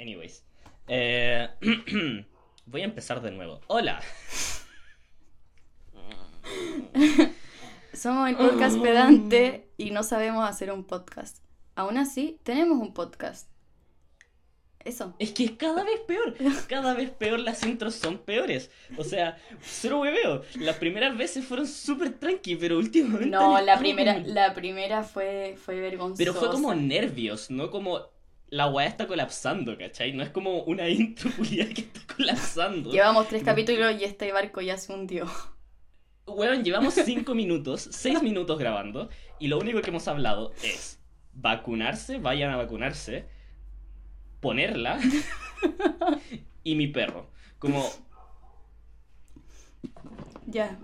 Anyways. Eh, voy a empezar de nuevo. Hola. Somos el podcast pedante y no sabemos hacer un podcast. Aún así, tenemos un podcast. Eso. Es que es cada vez peor. Cada vez peor las intros son peores. O sea, cero hueveo. Las primeras veces fueron súper tranqui, pero últimamente. No, la primera, como- la primera fue, fue vergonzosa. Pero fue como nervios, no como la weá está colapsando, ¿cachai? No es como una intro que está colapsando. Llevamos tres capítulos y este barco ya se hundió. Weón, llevamos cinco minutos, seis minutos grabando, y lo único que hemos hablado es vacunarse, vayan a vacunarse, ponerla, y mi perro. Como, Ya.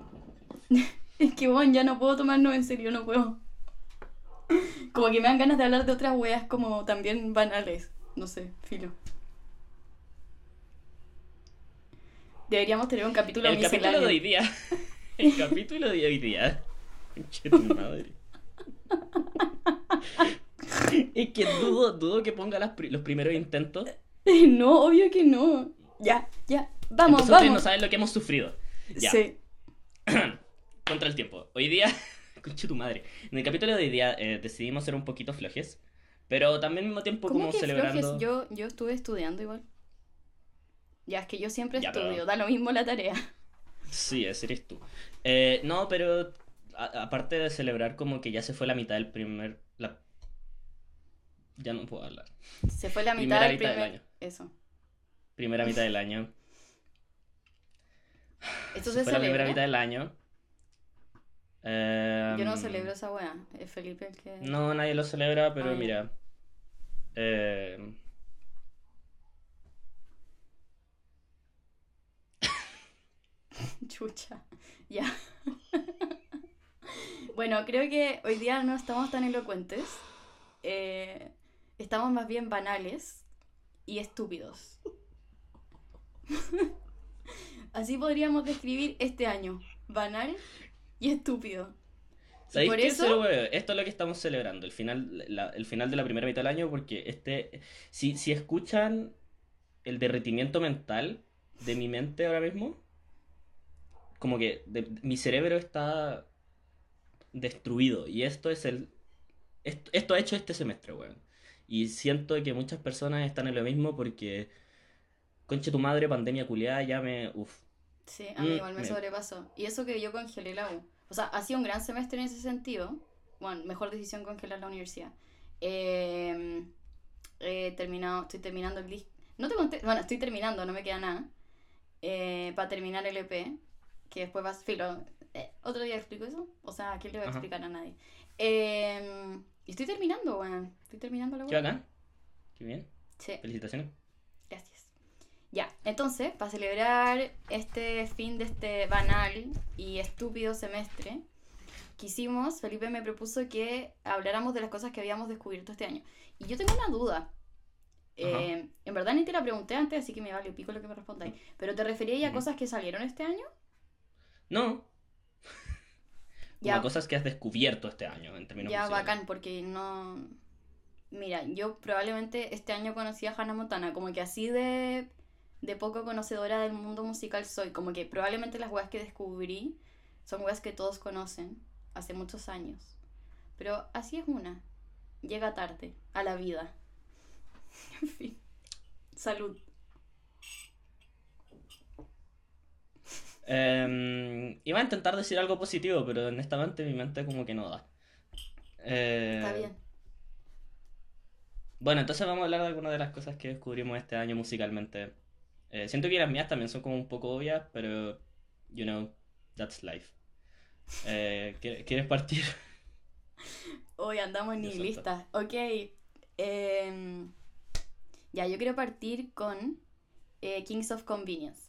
Es que, bueno, ya no puedo tomarnos en serio, no puedo. Como que me dan ganas de hablar de otras weas como también banales. No sé, filo. Deberíamos tener un capítulo el capítulo de hoy día, el capítulo de hoy día, tu madre. Es que dudo, dudo que ponga las pri- los primeros intentos. No, obvio que no. Ya, ya. Vamos, Entonces ustedes no vamos. saben lo que hemos sufrido. Ya. Sí. Contra el tiempo. Hoy día, conche tu madre. En el capítulo de hoy día eh, decidimos ser un poquito flojes, pero también al mismo tiempo ¿Cómo como que celebrando. flojes? Yo, yo estuve estudiando igual. Ya, es que yo siempre Ya, estudio, pero- da lo mismo la tarea. Sí, ese eres tú. Eh, no, pero a- aparte de celebrar como que ya se fue la mitad del primer. La... Ya no puedo hablar. Se fue la mitad del mitad del primer... año. Eso. Primera mitad del año. Esto Se se fue la primera mitad del año. Yo no Em, celebro esa wea. Es Felipe el que... No, nadie lo celebra, pero mira. eh, Chucha. Ya. bueno, creo que hoy día no estamos tan elocuentes. Eh, estamos más bien banales y estúpidos. Así podríamos describir este año. Banal y estúpido. ¿Sabéis por qué? eso-. Esto es lo que estamos celebrando, el final, la- el final de la primera mitad del año, porque este, si, si escuchan el derretimiento mental de mi mente ahora mismo, como que de- mi cerebro está destruido, y esto es el, esto, esto ha hecho este semestre, weón. Y siento que muchas personas están en lo mismo porque, conche tu madre, pandemia culiada, ya me. Sí, a mí Mm, igual me me- sobrepasó. Y eso que yo congelé la U. O sea, ha sido un gran semestre en ese sentido. Bueno, mejor decisión congelar la universidad. Eh, he terminado, estoy terminando el disco. No te conté, bueno, estoy terminando, no me queda nada. Eh, para terminar el EP, que después vas, filo. eh, ¿Otro día explico eso? O sea, ¿a quién le voy a Ajá. explicar a nadie? Eh, y estoy terminando, weón. Estoy terminando la ¿Qué web. bacán? Qué bien, Sí. felicitaciones. Gracias. Ya, entonces, para celebrar este fin de este banal y estúpido semestre, quisimos, Felipe me propuso que habláramos de las cosas que habíamos descubierto este año. Y yo tengo una duda. Eh, en verdad ni te la pregunté antes, así que me vale pico lo que me respondáis. ¿Pero te referías a cosas que salieron este año? No, Ya, cosas que has descubierto este año en términos ya bacán, porque no... Mira, yo probablemente este año conocí a Hannah Montana, como que así de, de poco conocedora del mundo musical soy, como que probablemente las weas que descubrí son weas que todos conocen hace muchos años. Pero así es una, llega tarde a la vida. En fin, salud. Eh, iba a intentar decir algo positivo, pero honestamente mi mente como que no da. Eh, Está bien. Bueno, entonces vamos a hablar de algunas de las cosas que descubrimos este año musicalmente. Eh, siento que las mías también son como un poco obvias, pero, you know, that's life. Eh, ¿quieres partir? Hoy andamos nihilistas. Ok. em, ya, yo quiero partir con eh, Kings of Convenience.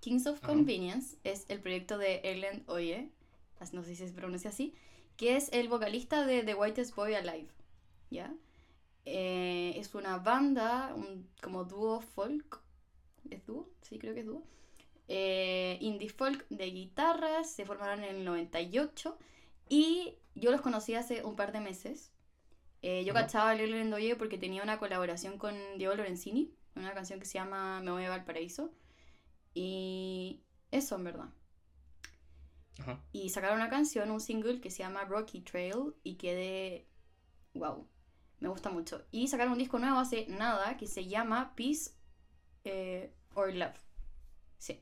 Kings of. Convenience es el proyecto de Ellen Oye, no sé si se pronuncia así, que es el vocalista de The Whitest Boy Alive. ¿Ya? Eh, es una banda, un, como dúo folk. ¿Es dúo? Sí, creo que es dúo. Eh, indie folk de guitarras, se formaron en el 98 y yo los conocí hace un par de meses Eh, yo Ajá. cachaba a Lelo Lendoye porque tenía una colaboración con Diego Lorenzini, una canción que se llama Me voy a Valparaíso. Y eso, en verdad. Ajá. Y sacaron una canción, un single que se llama Rocky Trail y quedé... wow, me gusta mucho. Y sacaron un disco nuevo hace nada que se llama Peace eh, or Love. Sí.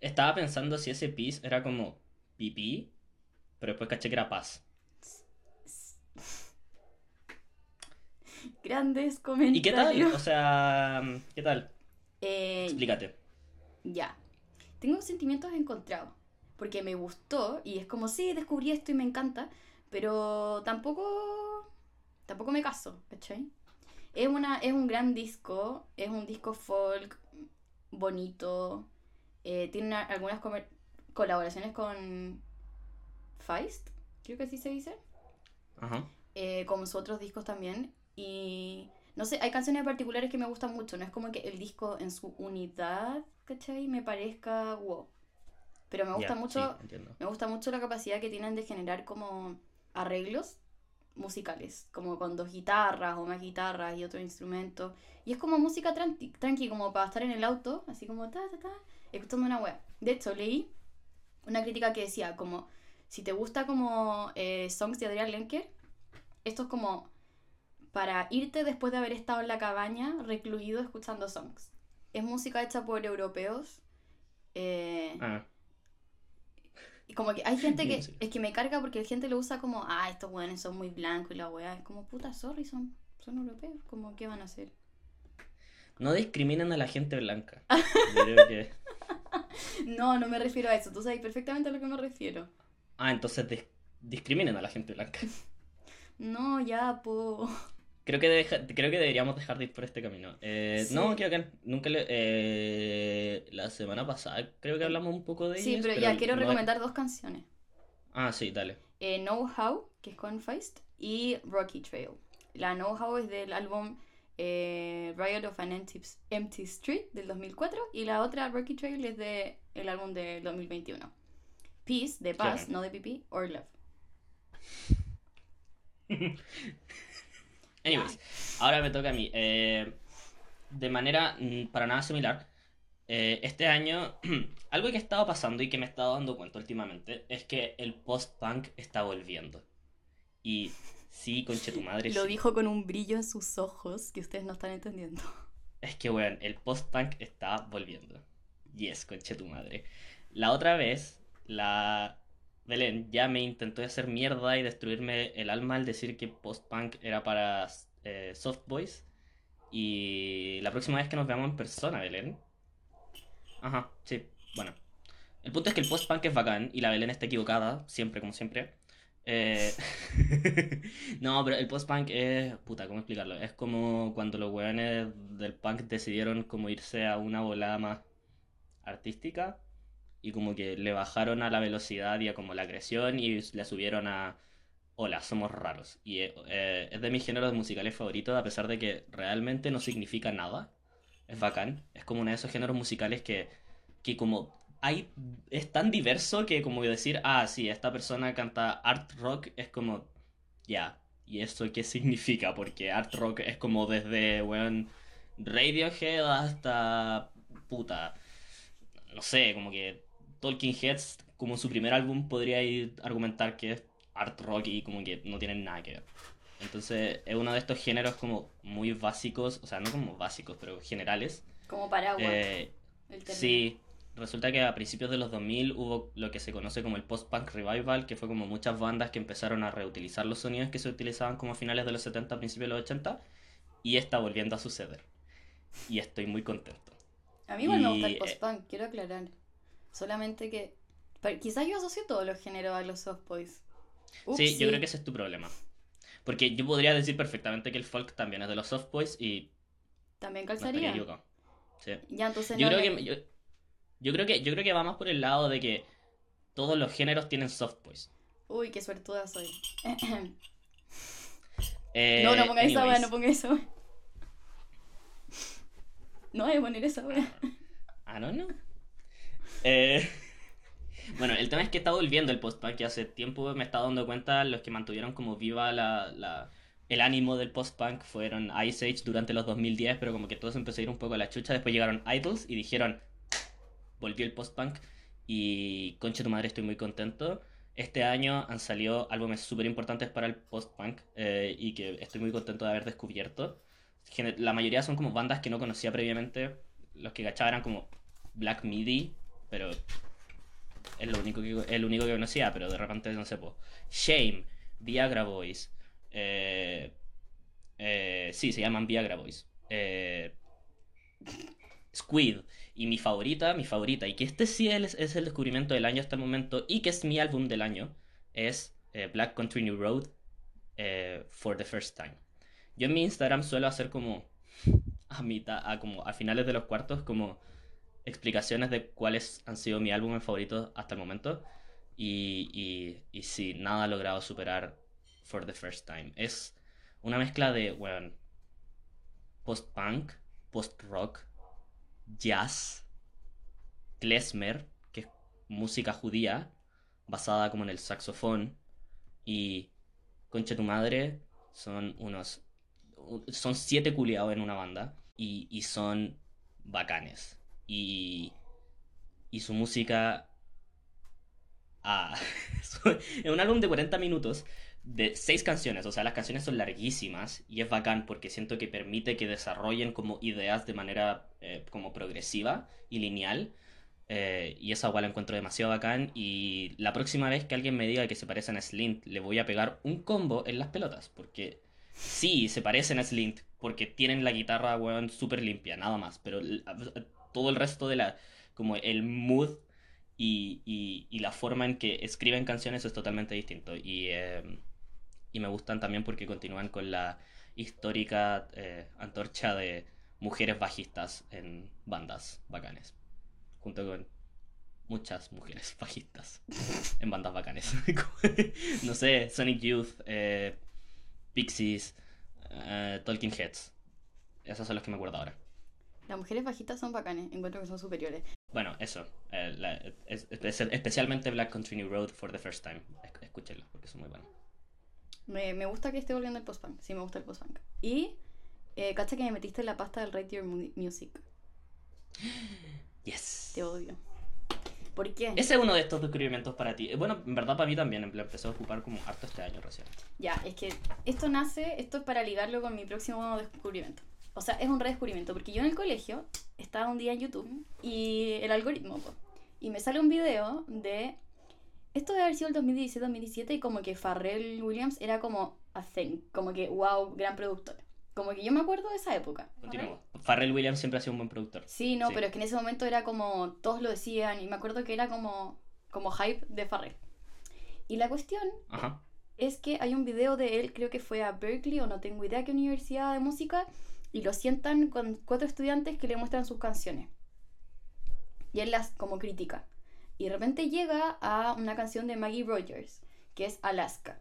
Estaba pensando si ese pis era como pipí, pero después caché que era paz. Grandes comentarios. ¿Y qué tal? O sea, ¿qué tal? Eh, Explícate. Ya. Tengo sentimientos encontrados. Porque me gustó y es como, sí, descubrí esto y me encanta. Pero tampoco. Tampoco me caso, ¿cachai? Es, una, es un gran disco. Es un disco folk bonito. eh, tiene una- algunas colaboraciones con Feist, creo que así se dice. Ajá. eh, como sus otros discos también. Y no sé, hay canciones particulares que me gustan mucho. No es como que el disco en su unidad, ¿cachai? Me parezca wow. Pero me gusta mucho, sí, me gusta mucho la capacidad que tienen de generar como arreglos musicales, como con dos guitarras o más guitarras y otro instrumento. Y es como música tranqui, tranqui como para estar en el auto, así como ta, ta, ta, escuchando una web. De hecho, leí una crítica que decía como, si te gusta como eh, songs de Adrián Lenker, esto es como para irte después de haber estado en la cabaña recluido escuchando songs. Es música hecha por europeos. eh, Ah, como que hay gente que es que me carga porque la gente lo usa como, ah, estos weones son muy blancos y la weá. Es como, puta, sorry, son, son europeos. Como, ¿qué van a hacer? no discriminen a la gente blanca. Yo creo que... No, no me refiero a eso. Tú sabes perfectamente a lo que me refiero. Ah, entonces dis- discriminen a la gente blanca. No, ya, po. Creo que, deja- creo que deberíamos dejar de ir por este camino. Eh, Sí. No, creo que nunca le... eh, la semana pasada creo que hablamos un poco de Sí, ellos, pero ya quiero no- recomendar dos canciones. Ah, sí, dale. Eh, Know How, que es con Feist, y Rocky Trail. La Know How es del álbum eh, Riot of an Empty, Empty Street del 2004 y la otra Rocky Trail es de el álbum del 2021. Peace, de paz, Claro. no de pipí, or love. Anyways, ahora me toca a mí. Eh, de manera mm, para nada similar, eh, este año, algo que ha estado pasando y que me he estado dando cuenta últimamente es que el post-punk está volviendo. Y sí, conche tu madre. Lo sí. dijo con un brillo en sus ojos que ustedes no están entendiendo. Es que, weón, el post-punk está volviendo. Yes, conche tu madre. La otra vez, la Belén ya me intentó hacer mierda y destruirme el alma al decir que post-punk era para eh, soft boys. Y la próxima vez que nos veamos en persona, Belén. Ajá, sí, bueno. El punto es que el post-punk es bacán y la Belén está equivocada, siempre como siempre. Eh, no, pero el post-punk es. Puta, ¿cómo explicarlo? Es como cuando los weones del punk decidieron como irse a una volada más artística y como que le bajaron a la velocidad y a como la agresión y le subieron a. Hola, somos raros. Y eh, eh, es de mis géneros musicales favoritos, a pesar de que realmente no significa nada. Es bacán. Es como uno de esos géneros musicales que, que como hay, es tan diverso que como decir, ah, sí, esta persona canta art rock, es como, ya, ¿y eso qué significa? Porque art rock es como desde, weón, Radiohead hasta, puta, no sé, como que Talking Heads, como su primer álbum, podría ir argumentar que es art rock y como que no tienen nada que ver. Entonces es uno de estos géneros como muy básicos, o sea, no como básicos, pero generales. Como paraguas. Eh, el. Sí, resulta que a principios de los 2000 hubo lo que se conoce como el post-punk revival, que fue como muchas bandas que empezaron a reutilizar los sonidos que se utilizaban como a finales de los 70, principios de los 80, y está volviendo a suceder. Y estoy muy contento. A mí igual me gusta el post-punk, quiero aclarar. Solamente que. pero quizás yo asocio todos los géneros a los soft boys. Sí, yo creo que ese es tu problema. Porque yo podría decir perfectamente que el folk también es de los soft boys y También calzaría. Sí. ya, entonces Yo no creo le- que yo, yo creo que yo creo que va más por el lado de que todos los géneros tienen soft boys. Uy, qué suertuda soy. Eh, no, no pongas esa wea, no pongas esa wea. No a poner esa wea. Ah, no, no. Eh, Bueno, el tema es que está volviendo el post-punk y hace tiempo me he estado dando cuenta los que mantuvieron como viva el ánimo del post-punk fueron Ice Age durante los 2010, pero como que todo se empezó a ir un poco a la chucha. Después llegaron Idols y dijeron, volvió el post-punk y concha tu madre, estoy muy contento. Este año han salido álbumes súper importantes para el post-punk eh, y que estoy muy contento de haber descubierto. La mayoría son como bandas que no conocía previamente. Los que cachaba eran como Black Midi, pero es lo único que, el único que conocía, pero de repente no sé, po. Shame, Viagra Boys, eh, eh, sí, se llaman Viagra Boys, eh, Squid, y mi favorita, mi favorita, y que este sí es, es el descubrimiento del año hasta el momento, y que es mi álbum del año, es eh, Black Country New Road eh, for the first time. Yo en mi Instagram suelo hacer como a mitad, a como a finales de los cuartos, como explicaciones de cuáles han sido mi álbumes favoritos hasta el momento. Y, y, sí, nada ha logrado superar For the First Time. Es una mezcla de, bueno, post-punk, post-rock, jazz, klezmer, que es música judía, basada como en el saxofón, y Concha tu madre, son unos... Son siete culiados en una banda, y son bacanes. Y, y su música... Ah, es un álbum de 40 minutos de seis canciones, o sea, las canciones son larguísimas y es bacán porque siento que permite que desarrollen como ideas de manera eh, como progresiva y lineal. eh, y esa igual la encuentro demasiado bacán. Y la próxima vez que alguien me diga que se parecen a Slint, le voy a pegar un combo en las pelotas. Porque sí, se parecen a Slint, porque tienen la guitarra, weón, súper limpia, nada más. Pero todo el resto de la, como el mood y, y, la forma en que escriben canciones es totalmente distinto. Y, eh, y me gustan también porque continúan con la histórica eh, antorcha de mujeres bajistas en bandas bacanes. Junto con muchas mujeres bajistas en bandas bacanes. no sé, Sonic Youth, eh, Pixies, eh, Talking Heads. Esos son los que me acuerdo ahora. Las mujeres bajitas son bacanes, encuentro que son superiores. Bueno, eso. eh, la- es- es- especialmente Black Country New Road for the first time. Esc- Escúchenlo porque son muy buenos. Me, me gusta que esté volviendo el post-punk, sí me gusta el post-punk. Y, eh, cacha que me metiste en la pasta del Rate Your Mu- Music, Yes. te odio. ¿Por qué? Ese es uno de estos descubrimientos para ti. Eh, Bueno, en verdad para mí también. Lo empezó a ocupar como harto este año recién. Ya, es que esto nace, esto es para ligarlo con mi próximo descubrimiento. O sea, es un redescubrimiento, porque yo en el colegio estaba un día en YouTube y el algoritmo, y me sale un video de... Esto debe haber sido el 2017-2017 y como que Pharrell Williams era como a thing, como que wow, gran productor. Como que yo me acuerdo de esa época. Continuamos. Pharrell Williams siempre ha sido un buen productor. Sí, no, Sí. pero es que en ese momento era como, todos lo decían y me acuerdo que era como, como hype de Pharrell. Y la cuestión Ajá. es que hay un video de él, creo que fue a Berkeley o no tengo idea qué universidad de música, y lo sientan con cuatro estudiantes que le muestran sus canciones. Y él las como critica. Y de repente llega a una canción de Maggie Rogers, que es Alaska.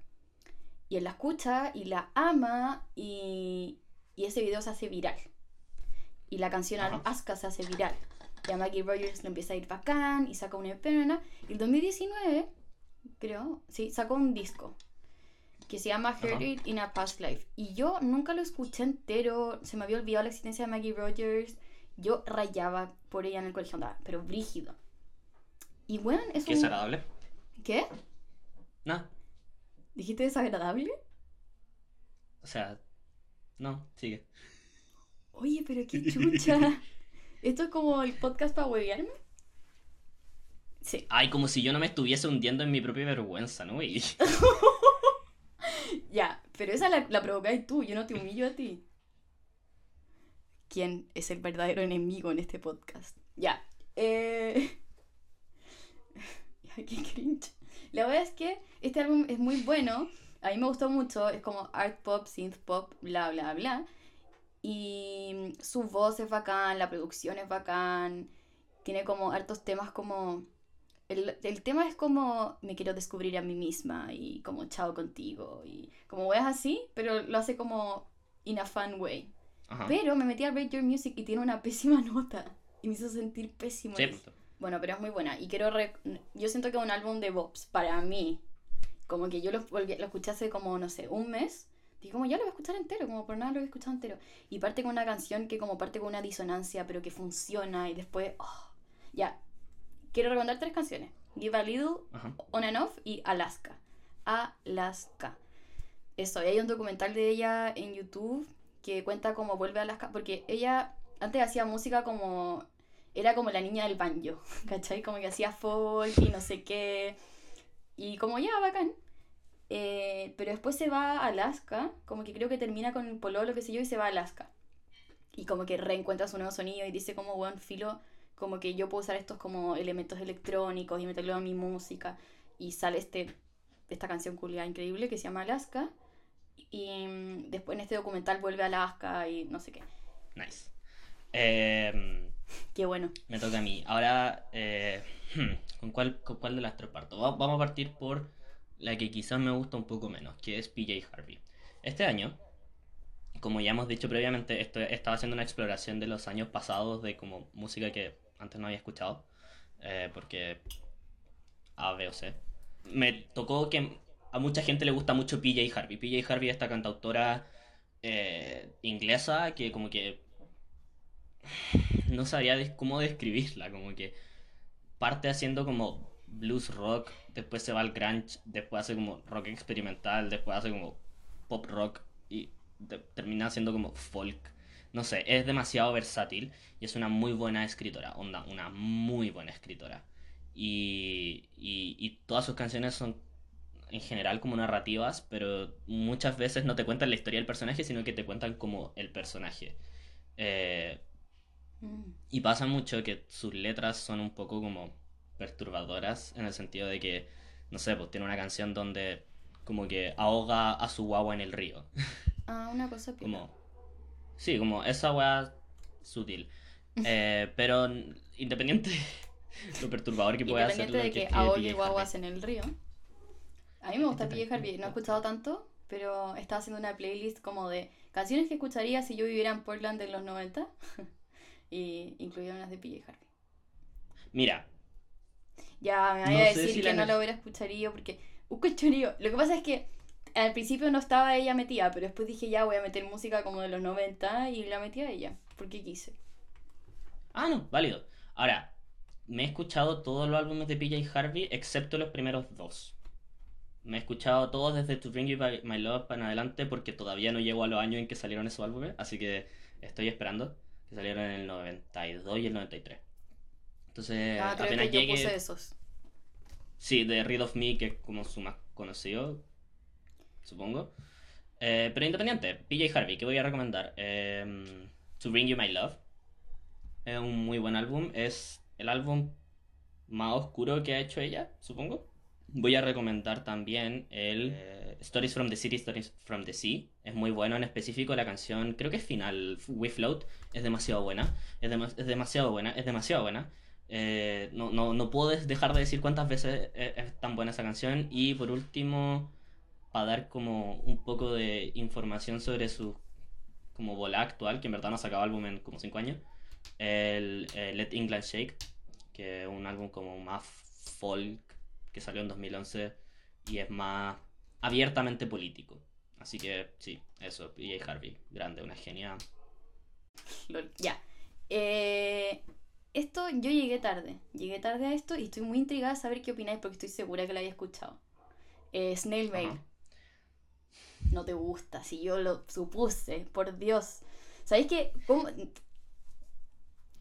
Y él la escucha y la ama y, y ese video se hace viral. Y la canción. Alaska se hace viral. Y a Maggie Rogers le empieza a ir bacán y saca un EP, ¿no? Y el 2019, creo, sí, sacó un disco que se llama Heard Ajá. It in a Past Life. Y yo nunca lo escuché entero, se me había olvidado la existencia de Maggie Rogers. Yo rayaba por ella en el colegio, andaba, pero brígido. Y bueno, es ¿Qué un... es agradable? ¿Qué? No. ¿Dijiste desagradable? O sea, no, sigue. Oye, pero qué chucha. ¿Esto es como el podcast para huevearme? Sí. Ay, como si yo no me estuviese hundiendo en mi propia vergüenza, ¿no? Y... Pero esa la, la provocáis tú, yo no te humillo a ti. ¿Quién es el verdadero enemigo en este podcast? Ya. Eh... qué cringe. La verdad es que este álbum es muy bueno. A mí me gustó mucho. Es como art pop, synth pop, bla, bla, bla. Y su voz es bacán, la producción es bacán. Tiene como hartos temas como... El, el tema es como me quiero descubrir a mí misma y como chao contigo y como weas así, pero lo hace como in a fun way. Ajá. Pero me metí a Rate Your Music y tiene una pésima nota y me hizo sentir pésimo. Sí, Y dije, Bueno, pero es muy buena. Y quiero. rec- Yo siento que es un álbum de Bobs, para mí. Como que yo lo, lo escuché hace como, no sé, un mes. Dije, como ya lo voy a escuchar entero, como por nada lo voy a escuchar entero. Y parte con una canción que, como parte con una disonancia, pero que funciona. Y después. oh, Ya. Quiero recomendar tres canciones: Give a Little, Ajá. On and Off y Alaska. Alaska. Eso, y hay un documental de ella en YouTube que cuenta cómo vuelve a Alaska, porque ella antes hacía música como... Era como la niña del banjo, ¿cachai? Como que hacía folk y no sé qué. Y como ya, bacán. Eh, pero después se va a Alaska, como que creo que termina con el pololo, qué sé yo, y se va a Alaska. Y como que reencuentra su nuevo sonido y dice como, buen filo, como que yo puedo usar estos como elementos electrónicos y meterlo en mi música. Y sale este, esta canción culiada increíble que se llama Alaska. Y mm, después en este documental vuelve a Alaska y no sé qué. Nice. Em, Qué bueno. me toca a mí. Ahora, eh, hmm, ¿con, cuál, ¿con cuál de las tres parto? Va- Vamos a partir por la que quizás me gusta un poco menos, que es PJ Harvey. Este año, como ya hemos dicho previamente, esto, estaba haciendo una exploración de los años pasados de como música que antes no había escuchado, eh, porque A, B o C. Me tocó que a mucha gente le gusta mucho PJ Harvey. PJ Harvey es esta cantautora eh, inglesa que como que no sabría des- cómo describirla, como que parte haciendo como blues rock, después se va al grunge, después hace como rock experimental, después hace como pop rock y de- termina haciendo como folk. No sé, es demasiado versátil y es una muy buena escritora, onda, una muy buena escritora. Y, y, y todas sus canciones son en general como narrativas, pero muchas veces no te cuentan la historia del personaje, sino que te cuentan como el personaje. Eh, Mm. y pasa mucho que sus letras son un poco como perturbadoras en el sentido de que, no sé, pues tiene una canción donde como que ahoga a su guagua en el río. Ah, una cosa piola. Como, sí, como esa weá sutil. Eh, pero independiente lo perturbador que pueda ser Independiente de que que ahogue guaguas en el río. A mí me gusta Este PJ Harvey, no he escuchado tanto, pero estaba haciendo una playlist como de canciones que escucharía si yo viviera en Portland en los 90. y incluía unas de PJ Harvey. Mira, Ya, me vaya No a decir si que la no lo hubiera escucharía porque... Escucharía. Lo que pasa es que al principio no estaba ella metida, pero después dije ya voy a meter música como de los 90 y la metí a ella, porque quise. Ah, no, válido. Ahora, me he escuchado todos los álbumes de PJ Harvey excepto los primeros dos. Me he escuchado todos desde To Bring You By- My Love en adelante porque todavía no llego a los años en que salieron esos álbumes, así que estoy esperando que salieron en el 92 y el 93. Entonces, ah, apenas que yo llegue... puse esos. Sí, de Rid of Me, que es como su más conocido, supongo. Eh, pero independiente, PJ Harvey, ¿qué voy a recomendar? Em, to Bring You My Love. Es un muy buen álbum. Es el álbum más oscuro que ha hecho ella, supongo. Voy a recomendar también el eh, Stories from the City, Stories from the Sea. Es muy bueno, en específico la canción, creo que es final, We Float, es demasiado buena. Es, dema- es demasiado buena, es demasiado buena. Eh, no, no, no puedo dejar de decir cuántas veces es, es tan buena esa canción. Y por último, para dar como un poco de información sobre su como bola actual, que en verdad no ha sacado álbum en como 5 años, el eh, Let England Shake, que es un álbum como más folk que salió en 2011 y es más abiertamente político. Así que sí, eso, PJ Harvey, grande, una genia. Ya. Eh, esto yo llegué tarde. Llegué tarde a esto y estoy muy intrigada a saber qué opináis porque estoy segura que lo había escuchado. Eh, Snail Mail. No te gusta, si yo lo supuse, por Dios. ¿Sabéis qué? ¿Cómo?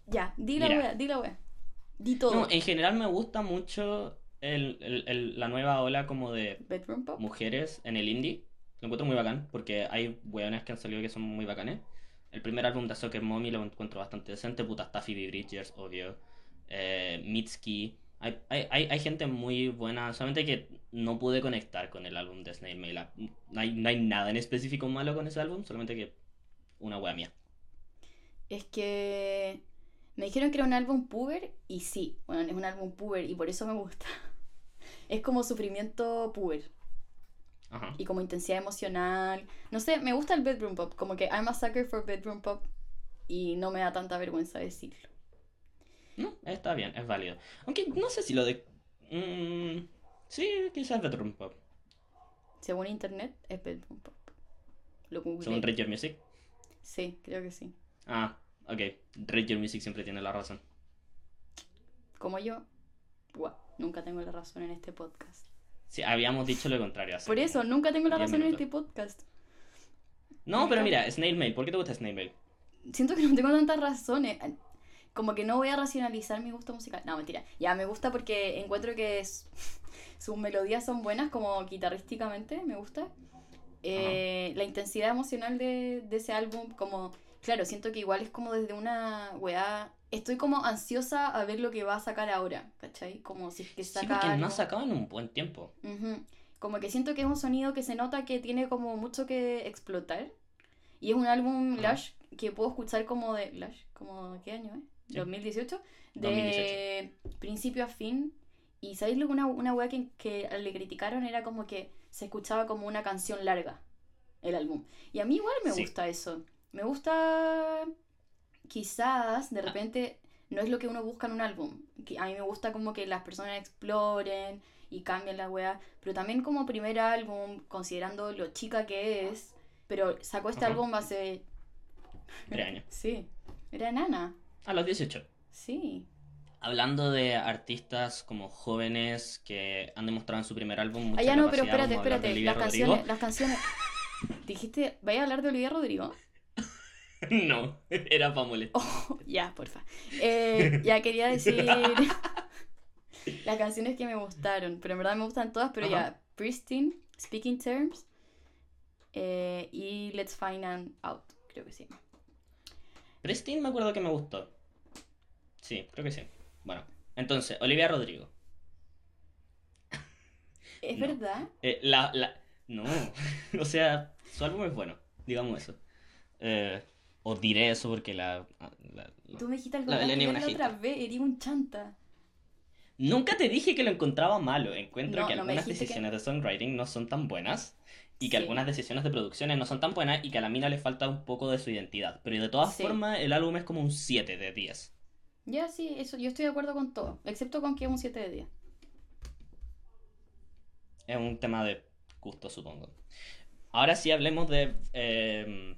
Ya, di la Mira. wea, di la wea. Di todo. No, en general me gusta mucho el- el- el- la nueva ola como de Bedroom Pop. mujeres en el indie. Lo encuentro muy bacán, porque hay weones que han salido que son muy bacanes. El primer álbum de Soccer Mommy lo encuentro bastante decente. Puta, está Phoebe Bridgers, obvio. Eh, Mitski. Hay, hay, gente muy buena, solamente que no pude conectar con el álbum de Snail Mail. No hay, no hay nada en específico malo con ese álbum, solamente que una wea mía. Es que me dijeron que era un álbum puber y sí, bueno, es un álbum puber y por eso me gusta. Es como sufrimiento puber Ajá. y como intensidad emocional. No sé, me gusta el bedroom pop, como que I'm a sucker for bedroom pop y no me da tanta vergüenza decirlo. No, está bien, es válido. Aunque no sé si lo de... mm, sí, quizás Bedroom Pop. Según internet, es bedroom pop. Lo Según Your Music. Sí, creo que sí. Ah, ok. Your Music siempre tiene la razón. Como yo, guau, nunca tengo la razón en este podcast. Sí, habíamos dicho lo contrario. hace Por como- eso, nunca tengo la 10 razón en este podcast. No, pero mira, Snail Mail. ¿Por qué te gusta Snail Mail? Siento que no tengo tantas razones. Como que no voy a racionalizar mi gusto musical. No, mentira. Ya, me gusta porque encuentro que es- sus melodías son buenas como guitarrísticamente, me gusta. Eh, la intensidad emocional de, de ese álbum, como, claro, siento que igual es como desde una weá. Estoy como ansiosa a ver lo que va a sacar ahora, ¿cachai? Como si es que Sí, saca porque no algo. ha sacado en un buen tiempo. Ujú. Como que siento que es un sonido que se nota que tiene como mucho que explotar. Y es un álbum. Lush que puedo escuchar como de... Lush, como ¿qué año es? Sí. 2018. De 2018. principio a fin. Y ¿sabéis lo una, una wea que, que le criticaron era como que se escuchaba como una canción larga el álbum. Y a mí igual me Sí. gusta eso. Me gusta quizás Ah. de repente no es lo que uno busca en un álbum. Que a mí me gusta como que las personas exploren y cambien la weá. Pero también como primer álbum, considerando lo chica que es. Pero sacó este Ajá. álbum hace... Tres años. Sí. Era enana. A los 18. Sí. Hablando de artistas como jóvenes que han demostrado en su primer álbum mucha Ah, ya no, pero espérate, espérate. Las Rodrigo. canciones, las canciones... Dijiste, ¿vaya a hablar de Olivia Rodrigo? No, era para molestar. Oh, ya, porfa. Eh, ya quería decir las canciones que me gustaron, pero en verdad me gustan todas, pero Ajá. ya, Pristine, Speaking Terms eh, y Let's Find An Out, creo que sí. Pristine me acuerdo que me gustó. Sí, creo que sí. Bueno, entonces, Olivia Rodrigo. ¿Es No. verdad? Eh, la, la... No, o sea, su álbum es bueno, digamos eso. Eh, os diré eso porque la... la- la- Tú me dijiste algo La la otra vez, eres un chanta. Nunca te dije que lo encontraba malo. Encuentro No, que no algunas que- decisiones de songwriting no son tan buenas y que Sí. algunas decisiones de producciones no son tan buenas y que a la mina le falta un poco de su identidad. Pero de todas Sí. formas, el álbum es como un 7 de 10. Ya, sí, eso, yo estoy de acuerdo con todo, excepto con que es un 7 de 10. Es un tema de gusto, supongo. Ahora sí hablemos de... eh,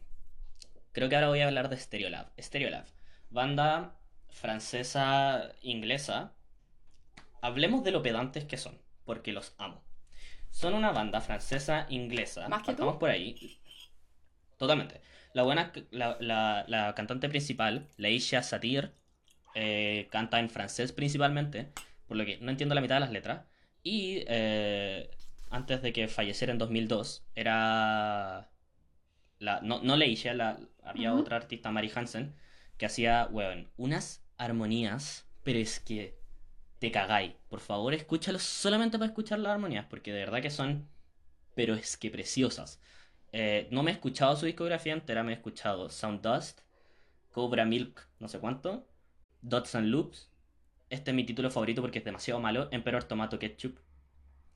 creo que ahora voy a hablar de Stereolab. Stereolab, banda francesa inglesa. Hablemos de lo pedantes que son, porque los amo. Son una banda francesa inglesa. ¿Más que tú? Por ahí. Totalmente. La buena, la, la- la cantante principal, Laisha Satir, eh, canta en francés principalmente, por lo que no entiendo la mitad de las letras. Y eh, antes de que falleciera en 2002, era. La, no, no Leisha, la, había otra artista, Mary Hansen, que hacía, weón, unas armonías, pero es que te cagáis. Por favor, escúchalo solamente para escuchar las armonías, porque de verdad que son, pero es que preciosas. Eh, no me he escuchado su discografía entera, me he escuchado Sound Dust, Cobra Milk, no sé cuánto, Dots and Loops. Este es mi título favorito porque es demasiado malo, Emperor Tomato Ketchup.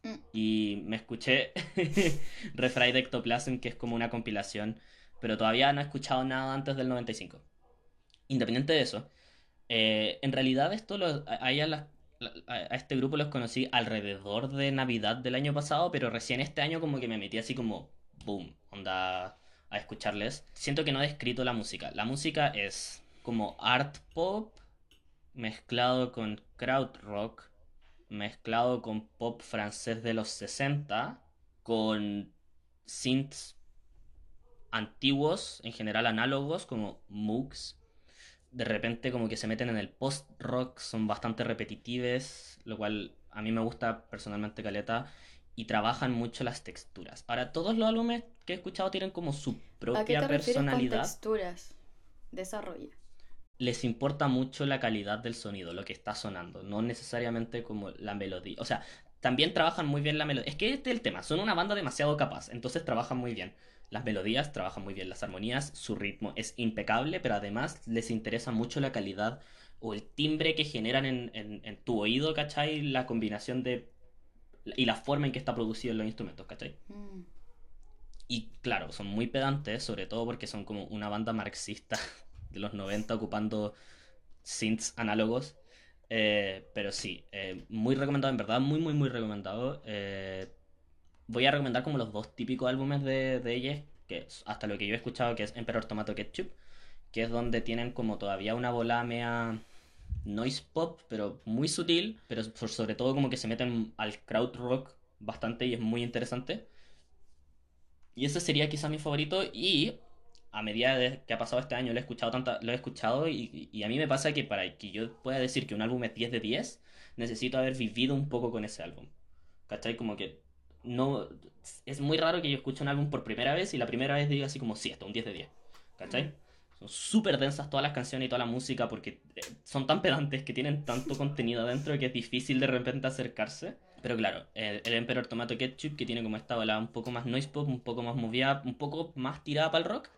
Mm. Y me escuché Refried Ectoplasm, que es como una compilación, pero todavía no he escuchado nada antes del 95. Independiente de eso, eh, en realidad esto lo, a, las- la- a este grupo los conocí alrededor de Navidad del año pasado, pero recién este año como que me metí así como, boom, onda a escucharles. Siento que no he descrito la música. La música es como art pop mezclado con crowd rock, mezclado con pop francés de los 60, con synths antiguos, en general análogos, como Moogs. De repente como que se meten en el post-rock, son bastante repetitives, lo cual a mí me gusta personalmente caleta, y trabajan mucho las texturas. Ahora, todos los álbumes que he escuchado tienen como su ¿A qué propia te refieres con personalidad. texturas? Desarrolla. Les importa mucho la calidad del sonido, lo que está sonando, no necesariamente como la melodía. O sea, también trabajan muy bien la melodía. Es que este es el tema, son una banda demasiado capaz, entonces trabajan muy bien. Las melodías trabajan muy bien, las armonías, su ritmo es impecable, pero además les interesa mucho la calidad o el timbre que generan en, en- en tu oído, ¿cachai? La combinación de... y la forma en que está producido los instrumentos, ¿cachai? Mm. Y claro, son muy pedantes, sobre todo porque son como una banda marxista de los 90 ocupando synths análogos. Eh, pero sí, eh, muy recomendado, en verdad, muy, muy, muy recomendado. Eh, voy a recomendar como los dos típicos álbumes de, de ellos, que hasta lo que yo he escuchado, que es Emperor Tomato Ketchup, que es donde tienen como todavía una bola mea noise pop, pero muy sutil, pero sobre todo como que se meten al crowd rock bastante y es muy interesante. Y ese sería quizá mi favorito y a medida de que ha pasado este año lo he escuchado tanta, lo he escuchado y, y, a mí me pasa que para que yo pueda decir que un álbum es 10 de 10, necesito haber vivido un poco con ese álbum. ¿Cachai? Como que no es muy raro que yo escuche un álbum por primera vez y la primera vez diga así como, sí, esto un 10 de 10. ¿Cachai? Son súper densas todas las canciones y toda la música porque eh, son tan pedantes que tienen tanto contenido adentro que es difícil de repente acercarse. Pero claro, el, el Emperor Tomato Ketchup, que tiene como esta balada un poco más noise pop, un poco más movida, un poco más tirada para el rock.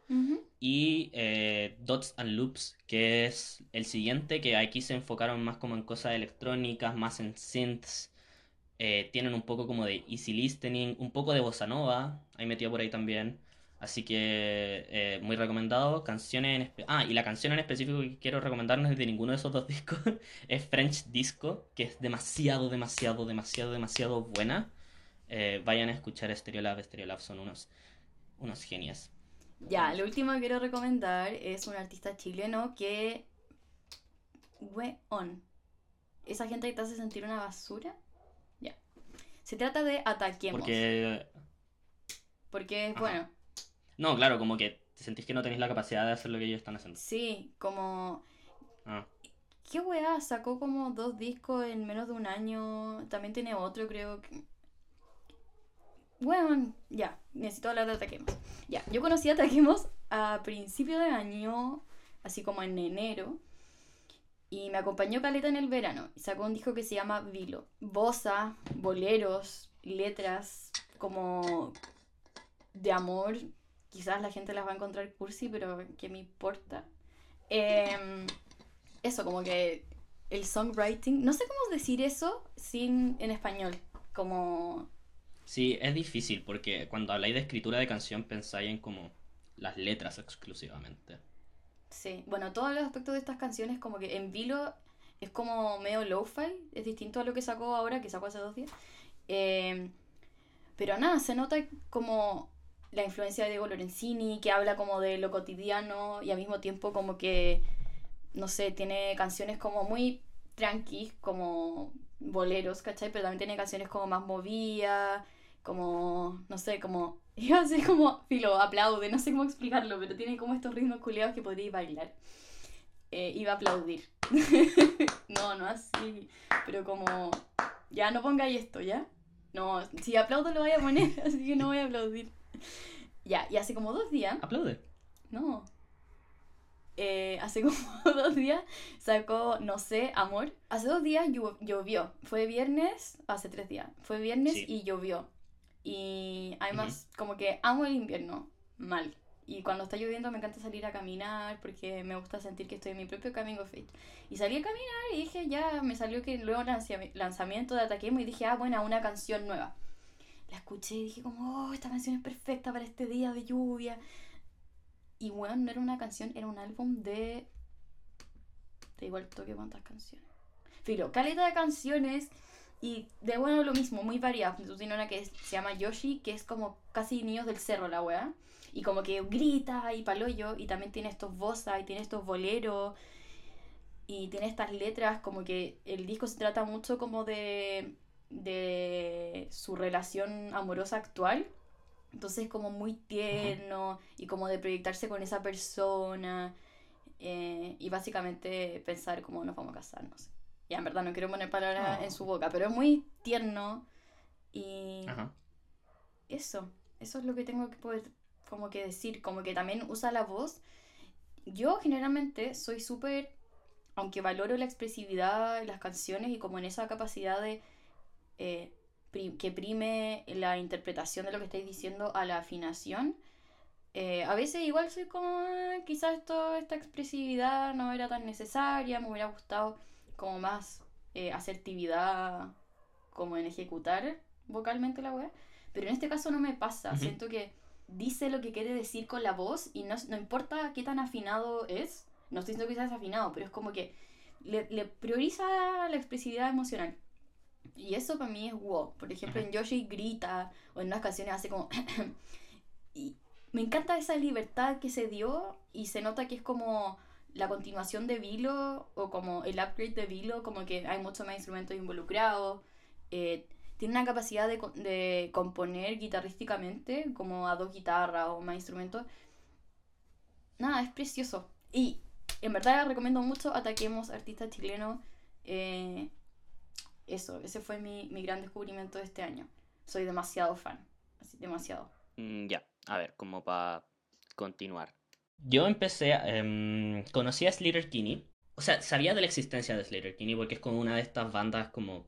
Y eh, Dots and Loops, que es el siguiente, que aquí se enfocaron más como en cosas electrónicas, más en synths. Eh, tienen un poco como de easy listening, un poco de bossa nova, ahí metido por ahí también. Así que eh, muy recomendado. Canciones en Ah, y la canción en específico que quiero recomendar no es de ninguno de esos dos discos. es French Disco, que es demasiado, demasiado, demasiado, demasiado buena. Eh, vayan a escuchar Stereolab. Stereolab son unos, unos genios. Ya, lo último que quiero recomendar es un artista chileno que. Weón. Esa gente que te hace sentir una basura. Se trata de Ataquemos. Porque. Porque, Ajá. bueno no, claro, como que sentís que no tenéis la capacidad de hacer lo que ellos están haciendo. Sí, como... Ah. ¿Qué weá? Sacó como dos discos en menos de un año. También tiene otro, creo que... Bueno, ya, necesito hablar de Ataquemos. Ya, yo conocí a Ataquemos a principio de año, así como en enero. Y me acompañó Caleta en el verano. Y sacó un disco que se llama Vilo. Bosa, boleros, letras, como de amor, quizás la gente las va a encontrar cursi, pero ¿qué me importa? Em, eso, como que el songwriting, no sé cómo decir eso sin en español, como... Sí, es difícil porque cuando habláis de escritura de canción pensáis en como las letras exclusivamente. Sí, bueno, todos los aspectos de estas canciones como que en Vilo es como medio lo-fi, es distinto a lo que sacó ahora, que sacó hace dos días. Em, pero nada, se nota como la influencia de Diego Lorenzini, que habla como de lo cotidiano y al mismo tiempo como que, no sé, tiene canciones como muy tranqui, como boleros, ¿cachai? Pero también tiene canciones como más movidas, como, no sé, como, iba a ser como, filo, aplaude, no sé cómo explicarlo, pero tiene como estos ritmos culiados que podría bailar. Eh, iba a aplaudir. no, no así, pero como, ya no pongáis esto, ¿ya? No, si aplaudo lo voy a poner, así que no voy a aplaudir. Ya, y hace como dos días. Aplaude. No. Eh, hace como dos días sacó No sé, Amor. Hace dos días llovió. Fue viernes, hace tres días. Fue viernes y llovió. Y además, como que amo el invierno. Mal. Y cuando está lloviendo me encanta salir a caminar porque me gusta sentir que estoy en mi propio camino fit. Y salí a caminar y dije, ya me salió que luego lanzamiento de Ataquemo y dije, ah, bueno, una canción nueva la escuché y dije como, oh, esta canción es perfecta para este día de lluvia. Y bueno, no era una canción, era un álbum de... Te digo el toque cuántas canciones. Filo, caleta de canciones y de bueno lo mismo, muy variadas. Tú tienes una que se llama Yoshi, que es como casi niños del cerro la wea. Y como que grita y paloyo. Y también tiene estos bossa y tiene estos boleros. Y tiene estas letras, como que el disco se trata mucho como de de su relación amorosa actual. Entonces como muy tierno y como de proyectarse con esa persona eh, y básicamente pensar cómo nos vamos a casar, no sé. Ya, en verdad no quiero poner palabras en su boca, pero es muy tierno y eso, eso es lo que tengo que poder como que decir, como que también usa la voz. Yo generalmente soy súper, aunque valoro la expresividad las canciones y como en esa capacidad de eh, que prime la interpretación de lo que estáis diciendo a la afinación. Eh, a veces igual soy como, ah, quizás esto, esta expresividad no era tan necesaria, me hubiera gustado como más eh, asertividad como en ejecutar vocalmente la web. Pero en este caso no me pasa, siento que dice lo que quiere decir con la voz y no, no importa qué tan afinado es, no estoy diciendo que sea desafinado, pero es como que le, le prioriza la expresividad emocional. Y eso para mí es wow. Por ejemplo, en Yoshi grita o en unas canciones hace como... y me encanta esa libertad que se dio y se nota que es como la continuación de Vilo o como el upgrade de Vilo, como que hay muchos más instrumentos involucrados. Eh, tiene una capacidad de, de, componer guitarrísticamente, como a dos guitarras o más instrumentos. Nada, es precioso. Y en verdad recomiendo mucho Ataquemos Artistas Chilenos. Eh, eso, ese fue mi, mi, gran descubrimiento de este año. Soy demasiado fan, así, demasiado. Mm, ya, a ver, como para continuar. Yo empecé, eh, conocí a Slater Kinney. O sea, sabía de la existencia de Slater Kinney porque es como una de estas bandas como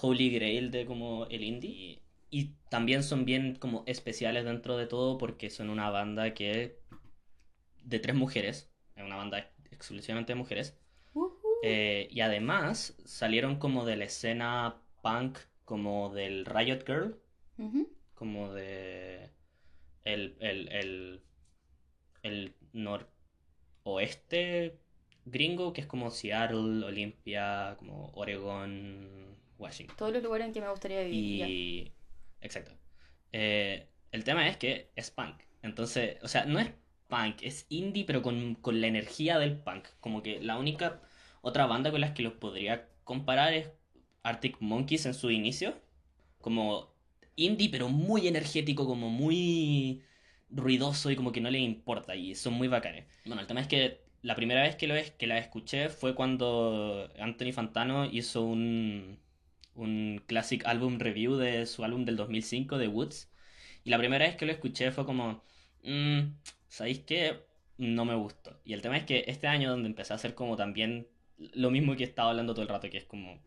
Holy Grail de como el indie. Y, también son bien como especiales dentro de todo porque son una banda que de tres mujeres, es una banda exclusivamente de mujeres. Uh -huh. Eh, y además salieron como de la escena punk, como del Riot Girl, Uh -huh. como de el, el, el, el noroeste gringo, que es como Seattle, Olympia, como Oregon, Washington. Todos los lugares en que me gustaría vivir. Y... Exacto. Eh, el tema es que es punk. Entonces, o sea, no es punk, es indie, pero con, con, la energía del punk. Como que la única otra banda con las que los podría comparar es Arctic Monkeys en su inicio. Como indie, pero muy energético, como muy ruidoso y como que no le importa. Y son muy bacanes. Bueno, el tema es que la primera vez que, lo la escuché fue cuando Anthony Fantano hizo un, un classic album review de su álbum del 2005, de Woods. Y la primera vez que lo escuché fue como... Mmm, ¿sabéis qué? No me gustó. Y el tema es que este año donde empecé a hacer como también lo mismo que estaba hablando todo el rato, que es como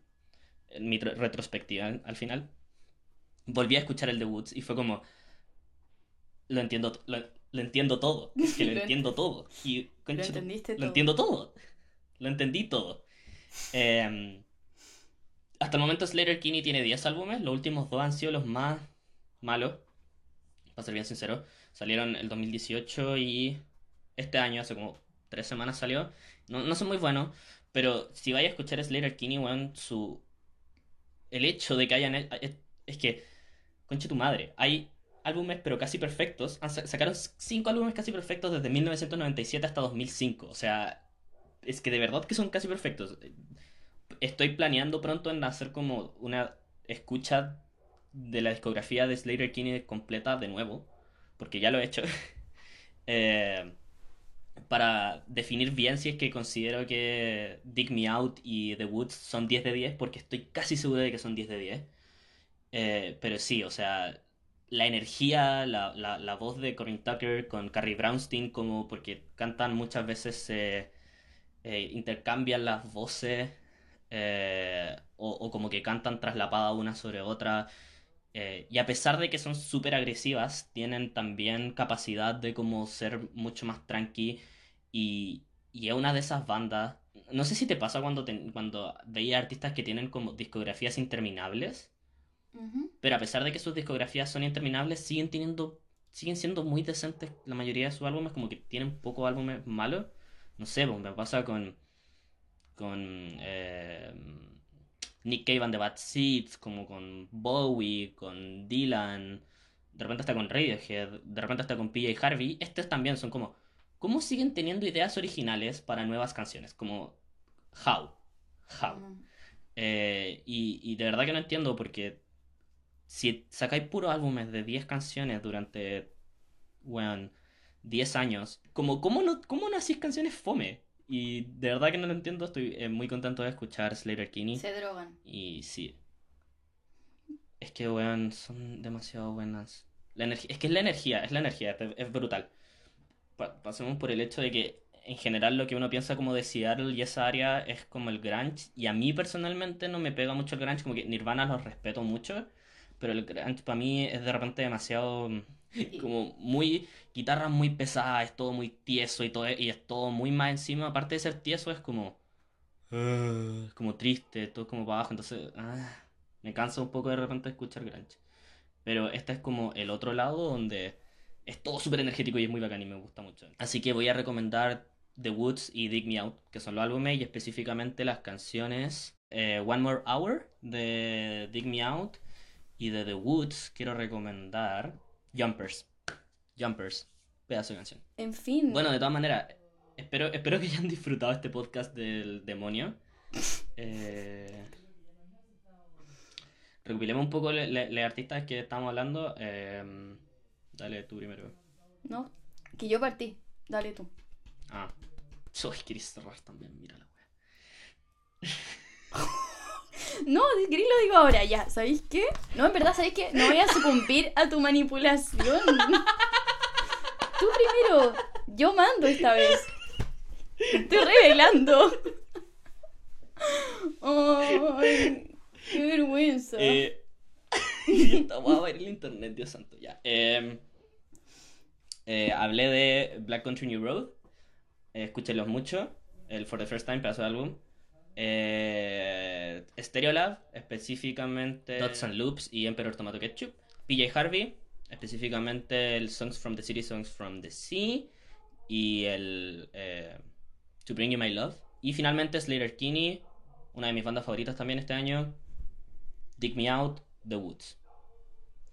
mi retrospectiva al final, volví a escuchar el de Woods y fue como... Lo entiendo, lo, lo entiendo todo. Es que lo entiendo todo. Y, concha, lo entendiste lo todo. entiendo todo. Lo entendí todo. Eh, hasta el momento Slater Kinney tiene 10 álbumes. Los últimos dos han sido los más malos. Para ser bien sincero. Salieron el 2018 y este año, hace como tres semanas salió. No, no son muy buenos, pero si vais a escuchar Slater Kinney, weón, su... El hecho de que hayan... Es, es que, conche tu madre, hay álbumes pero casi perfectos. Sacaron cinco álbumes casi perfectos desde 1997 hasta 2005. O sea, es que de verdad que son casi perfectos. Estoy planeando pronto en hacer como una escucha de la discografía de Slater Kinney completa de nuevo porque ya lo he hecho, eh, para definir bien si es que considero que Dig Me Out y The Woods son 10 de 10, porque estoy casi seguro de que son 10 de 10. Eh, pero sí, o sea, la energía, la, la, la, voz de Corinne Tucker con Carrie Brownstein, como porque cantan muchas veces, eh, intercambian las voces, o, o como que cantan traslapada una sobre otra. Eh, y a pesar de que son súper agresivas, tienen también capacidad de como ser mucho más tranqui y, y es una de esas bandas. No sé si te pasa cuando, te, cuando veía artistas que tienen como discografías interminables, Uh -huh. pero a pesar de que sus discografías son interminables, siguen teniendo, siguen siendo muy decentes la mayoría de sus álbumes, como que tienen pocos álbumes malos. No sé, pues me pasa con, con eh, Nick Cave and the Bad Seeds, como con Bowie, con Dylan, de repente hasta con Radiohead, de repente hasta con PJ Harvey. Estos también son como, ¿cómo siguen teniendo ideas originales para nuevas canciones? Como, how? How? Mm. Eh, y, y, de verdad que no entiendo porque si sacáis puros álbumes de 10 canciones durante, bueno, 10 años, como, ¿cómo no, cómo no hacís canciones fome? Y de verdad que no lo entiendo, estoy eh, muy contento de escuchar Slater Kinney. Se drogan. Y sí. Es que, weón, son demasiado buenas. La energía, es que es la energía, es la energía, es brutal. Pa pasemos por el hecho de que, en general, lo que uno piensa como de Seattle y esa área es como el grunge. Y a mí personalmente no me pega mucho el grunge, como que Nirvana los respeto mucho. Pero el grunge para mí es de repente demasiado como muy guitarra muy pesada, es todo muy tieso y todo y es todo muy más encima, aparte de ser tieso es como uh, como triste, todo como para abajo, entonces uh, me cansa un poco de repente escuchar grunge. Pero este es como el otro lado donde es todo súper energético y es muy bacán y me gusta mucho. Así que voy a recomendar The Woods y Dig Me Out, que son los álbumes y específicamente las canciones eh, One More Hour de Dig Me Out y de The Woods quiero recomendar Jumpers. Jumpers, pedazo de canción. En fin. Bueno, de todas maneras, espero, espero que hayan disfrutado este podcast del demonio. Eh, recopilemos un poco los artistas que estamos hablando. Eh, dale tú primero. No, que yo partí. Dale tú. Ah, soy querés cerrar también, mira la wea. No, querés lo digo ahora, ya, ¿sabéis qué? No, en verdad, ¿sabéis qué? No voy a sucumbir a tu manipulación. Tú primero, yo mando esta vez. Estoy revelando. Ay, qué vergüenza. Eh, va a ir el internet, Dios santo, ya. Eh, eh, hablé de Black Country New Road. Eh, mucho. El For the First Time, pedazo de álbum. Eh, Stereolab, específicamente Dots and Loops y Emperor Tomato Ketchup. PJ Harvey, específicamente el Songs from the City, Songs from the Sea. Y el eh, To Bring You My Love. Y finalmente Slater Kinney, una de mis bandas favoritas también este año. Dig Me Out, The Woods.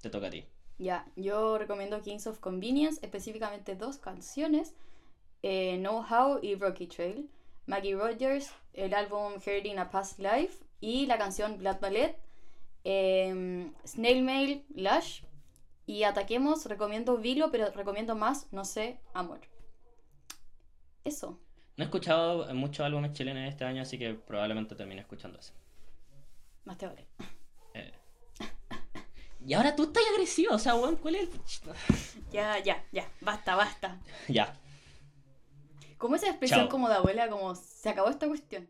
Te toca a ti. Ya, yo recomiendo Kings of Convenience, específicamente dos canciones, eh, Know How y Rocky Trail. Maggie Rogers, el álbum Heard in a Past Life y la canción Blood Ballet. Eh, Snail Mail, Lush. Y Ataquemos, recomiendo Vilo, pero recomiendo más, no sé, Amor. Eso. No he escuchado muchos álbumes chilenos este año, así que probablemente termine escuchando ese. Más te vale. Eh. Y ahora tú estás agresivo, o sea, weón, ¿cuál es el... Ya, ya, ya. Basta, basta. Ya. Como esa expresión Chao. como de abuela, como se acabó esta cuestión.